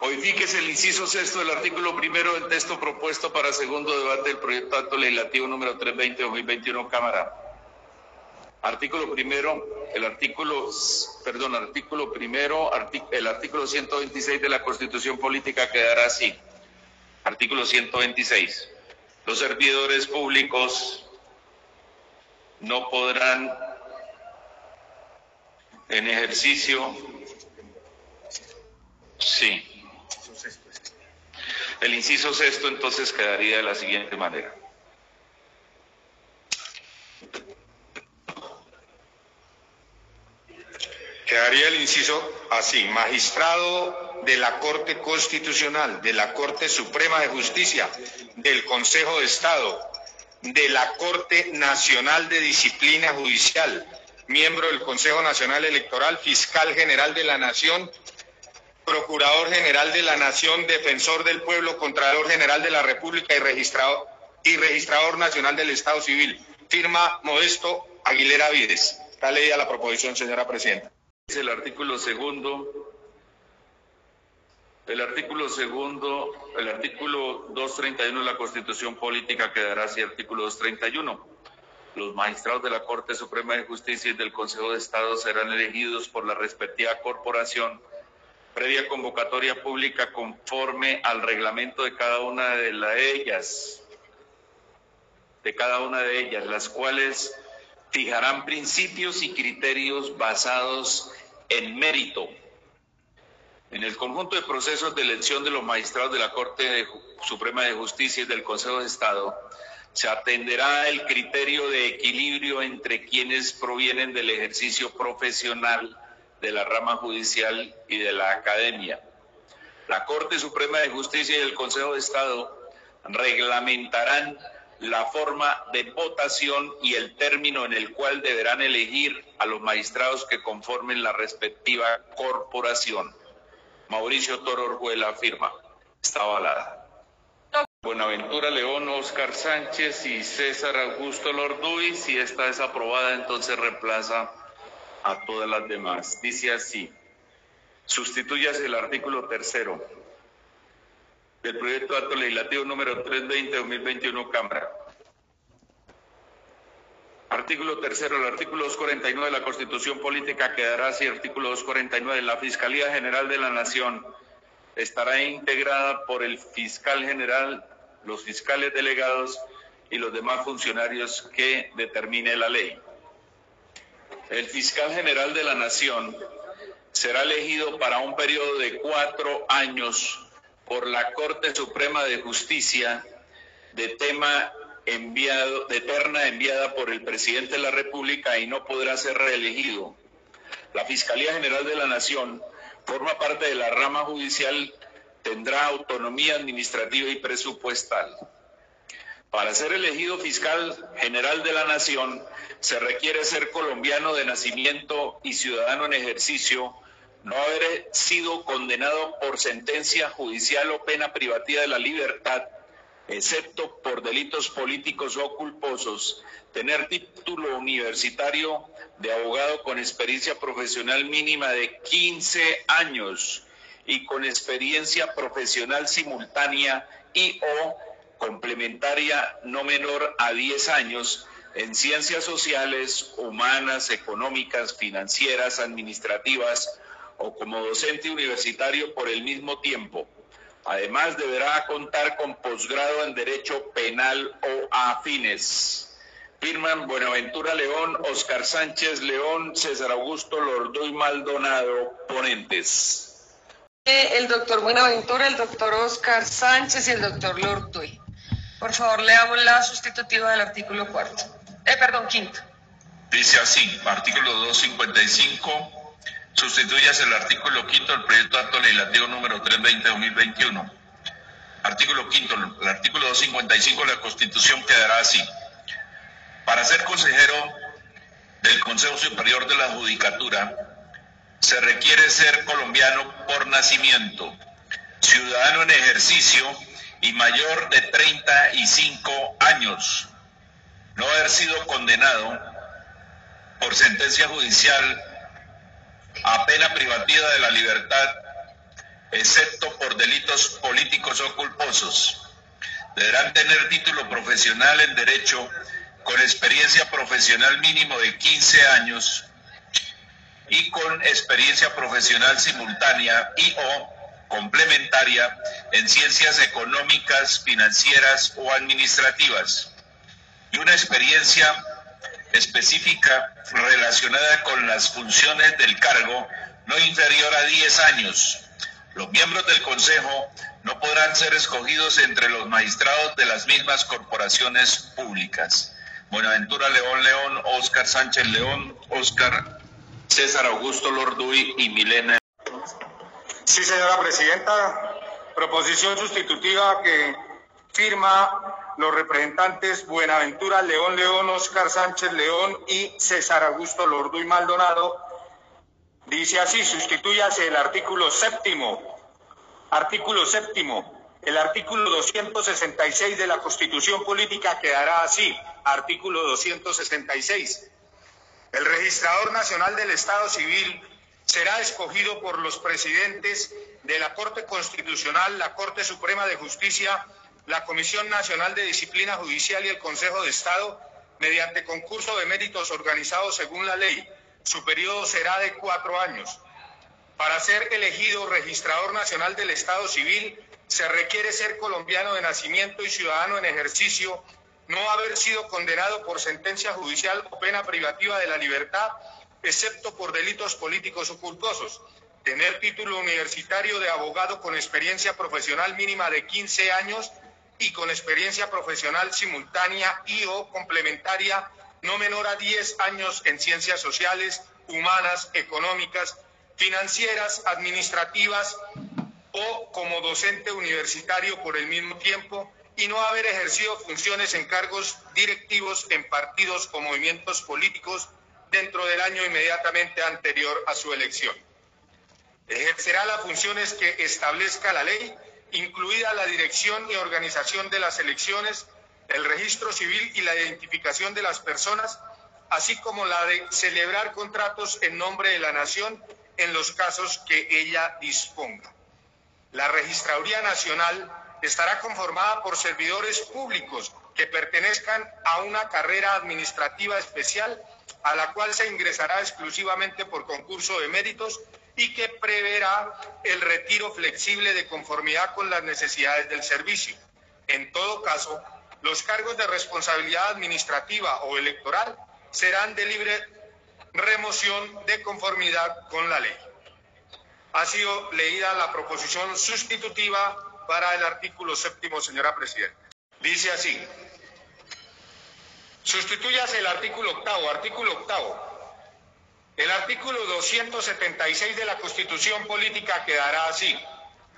Modifíquese el inciso sexto del artículo primero del texto propuesto para segundo debate del proyecto de acto legislativo número 320-2021, Cámara. Artículo primero, el artículo, perdón, artículo primero, el artículo 126 de la Constitución Política quedará así. Artículo 126. Los servidores públicos no podrán en ejercicio, sí, el inciso sexto entonces quedaría de la siguiente manera. Quedaría el inciso así, magistrado de la Corte Constitucional, de la Corte Suprema de Justicia, del Consejo de Estado, de la Corte Nacional de Disciplina Judicial, miembro del Consejo Nacional Electoral, fiscal general de la Nación, Procurador General de la Nación, Defensor del Pueblo, Contralor General de la República y registrador, Nacional del Estado Civil. Firma Modesto Aguilera Vides. Está leída la proposición, señora Presidenta. Es el artículo segundo. El artículo segundo, el artículo 231 de la Constitución Política quedará así, artículo 231. Los magistrados de la Corte Suprema de Justicia y del Consejo de Estado serán elegidos por la respectiva corporación previa convocatoria pública conforme al reglamento de cada una de ellas, de cada una de ellas, las cuales fijarán principios y criterios basados en mérito. En el conjunto de procesos de elección de los magistrados de la Corte Suprema de Justicia y del Consejo de Estado, se atenderá el criterio de equilibrio entre quienes provienen del ejercicio profesional de la rama judicial y de la academia. La Corte Suprema de Justicia y el Consejo de Estado reglamentarán la forma de votación y el término en el cual deberán elegir a los magistrados que conformen la respectiva corporación. Mauricio Toro Orjuela firma. Está avalada. Buenaventura León, Oscar Sánchez y César Augusto Lorduy. Si esta es aprobada, entonces reemplaza a todas las demás. Dice así, sustituyase el artículo tercero del proyecto de acto legislativo número 320-2021 Cámara. Artículo tercero, el artículo 249 de la Constitución Política quedará así, artículo 249, la Fiscalía General de la Nación estará integrada por el fiscal general, los fiscales delegados y los demás funcionarios que determine la ley. El fiscal general de la Nación será elegido para un periodo de cuatro años por la Corte Suprema de Justicia de tema enviado, de terna enviada por el presidente de la República y no podrá ser reelegido. La Fiscalía General de la Nación forma parte de la rama judicial, tendrá autonomía administrativa y presupuestal. Para ser elegido fiscal general de la Nación se requiere ser colombiano de nacimiento y ciudadano en ejercicio, no haber sido condenado por sentencia judicial o pena privativa de la libertad, excepto por delitos políticos o culposos, tener título universitario de abogado con experiencia profesional mínima de 15 años y con experiencia profesional simultánea y o complementaria no menor a 10 años en ciencias sociales, humanas, económicas, financieras, administrativas o como docente universitario por el mismo tiempo. Además, deberá contar con posgrado en Derecho Penal o afines. Firman Buenaventura León, Oscar Sánchez León, César Augusto Lordoy Maldonado, ponentes. El doctor Buenaventura, el doctor Oscar Sánchez y el doctor Lordoy. Por favor, leamos la sustitutiva del artículo cuarto. Eh, perdón, quinto. Dice así, artículo 255, sustituyas el artículo quinto del proyecto de acto legislativo número 320-2021. Artículo quinto, el artículo 255 de la Constitución quedará así. Para ser consejero del Consejo Superior de la Judicatura, se requiere ser colombiano por nacimiento, ciudadano en ejercicio, y mayor de 35 años, no haber sido condenado por sentencia judicial a pena privativa de la libertad excepto por delitos políticos o culposos. Deberán tener título profesional en Derecho con experiencia profesional mínimo de 15 años y con experiencia profesional simultánea y o complementaria en ciencias económicas, financieras o administrativas y una experiencia específica relacionada con las funciones del cargo no inferior a 10 años. Los miembros del Consejo no podrán ser escogidos entre los magistrados de las mismas corporaciones públicas. Buenaventura León León, Oscar Sánchez León, Oscar César Augusto Lorduy y Milena. Sí, señora presidenta. Proposición sustitutiva que firma los representantes Buenaventura León León, Oscar Sánchez León y César Augusto Lorduy Maldonado. Dice así, sustituyase el artículo séptimo. Artículo séptimo. El artículo 266 de la Constitución Política quedará así. Artículo 266. El registrador nacional del Estado Civil será escogido por los presidentes de la Corte Constitucional, la Corte Suprema de Justicia, la Comisión Nacional de Disciplina Judicial y el Consejo de Estado mediante concurso de méritos organizado según la ley. Su periodo será de cuatro años. Para ser elegido registrador nacional del Estado Civil, se requiere ser colombiano de nacimiento y ciudadano en ejercicio no haber sido condenado por sentencia judicial o pena privativa de la libertad, excepto por delitos políticos o culposos, tener título universitario de abogado con experiencia profesional mínima de 15 años y con experiencia profesional simultánea y o complementaria no menor a 10 años en ciencias sociales, humanas, económicas, financieras, administrativas o como docente universitario por el mismo tiempo y no haber ejercido funciones en cargos directivos en partidos o movimientos políticos dentro del año inmediatamente anterior a su elección. Ejercerá las funciones que establezca la ley, incluida la dirección y organización de las elecciones, el registro civil y la identificación de las personas, así como la de celebrar contratos en nombre de la nación en los casos que ella disponga. La Registraduría Nacional estará conformada por servidores públicos que pertenezcan a una carrera administrativa especial a la cual se ingresará exclusivamente por concurso de méritos y que preverá el retiro flexible de conformidad con las necesidades del servicio. En todo caso, los cargos de responsabilidad administrativa o electoral serán de libre remoción de conformidad con la ley. Ha sido leída la proposición sustitutiva para el artículo séptimo, señora Presidenta. Dice así. Sustituyase el artículo octavo. Artículo octavo. El artículo 276 de la Constitución Política quedará así.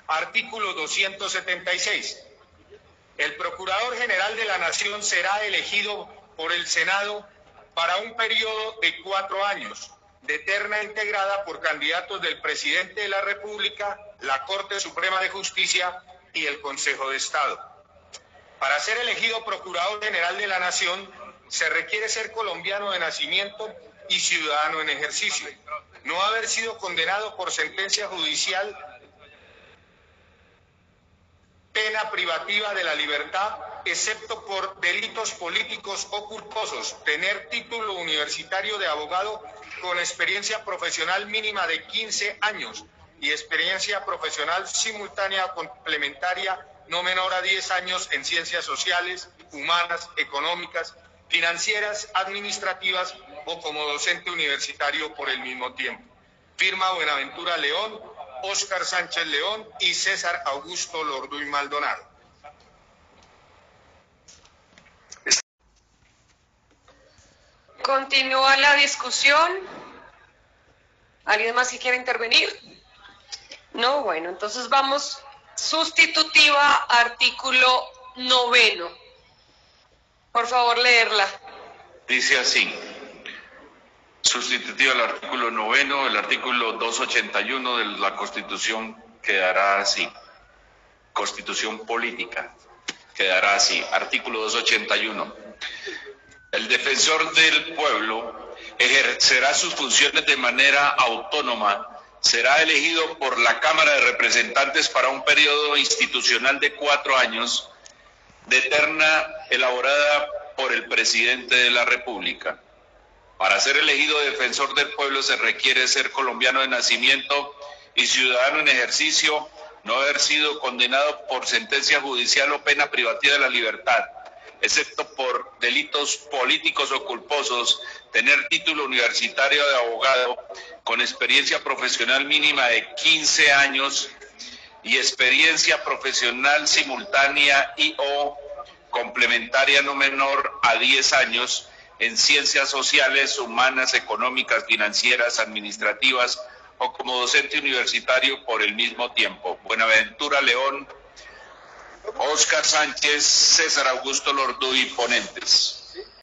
Artículo 276. El Procurador General de la Nación será elegido por el Senado para un periodo de cuatro años, de terna integrada por candidatos del Presidente de la República, la Corte Suprema de Justicia y el Consejo de Estado. Para ser elegido Procurador General de la Nación se requiere ser colombiano de nacimiento y ciudadano en ejercicio, no haber sido condenado por sentencia judicial, pena privativa de la libertad, excepto por delitos políticos o culposos, tener título universitario de abogado con experiencia profesional mínima de 15 años y experiencia profesional simultánea complementaria no menor a 10 años en ciencias sociales, humanas, económicas, financieras, administrativas o como docente universitario por el mismo tiempo. Firma Buenaventura León, Óscar Sánchez León y César Augusto Lorduy Maldonado. Continúa la discusión. ¿Alguien más que quiere intervenir? No, bueno, entonces vamos sustitutiva artículo noveno. Por favor, leerla. Dice así. Sustitutiva al artículo noveno, el artículo 281 de la Constitución quedará así. Constitución política quedará así. Artículo 281. El defensor del pueblo ejercerá sus funciones de manera autónoma será elegido por la Cámara de Representantes para un periodo institucional de cuatro años de terna elaborada por el presidente de la República. Para ser elegido defensor del pueblo se requiere ser colombiano de nacimiento y ciudadano en ejercicio, no haber sido condenado por sentencia judicial o pena privativa de la libertad, excepto por delitos políticos o culposos, tener título universitario de abogado con experiencia profesional mínima de 15 años y experiencia profesional simultánea y o complementaria no menor a 10 años en ciencias sociales, humanas, económicas, financieras, administrativas o como docente universitario por el mismo tiempo. Buenaventura León, Oscar Sánchez, César Augusto Lorduy, ponentes.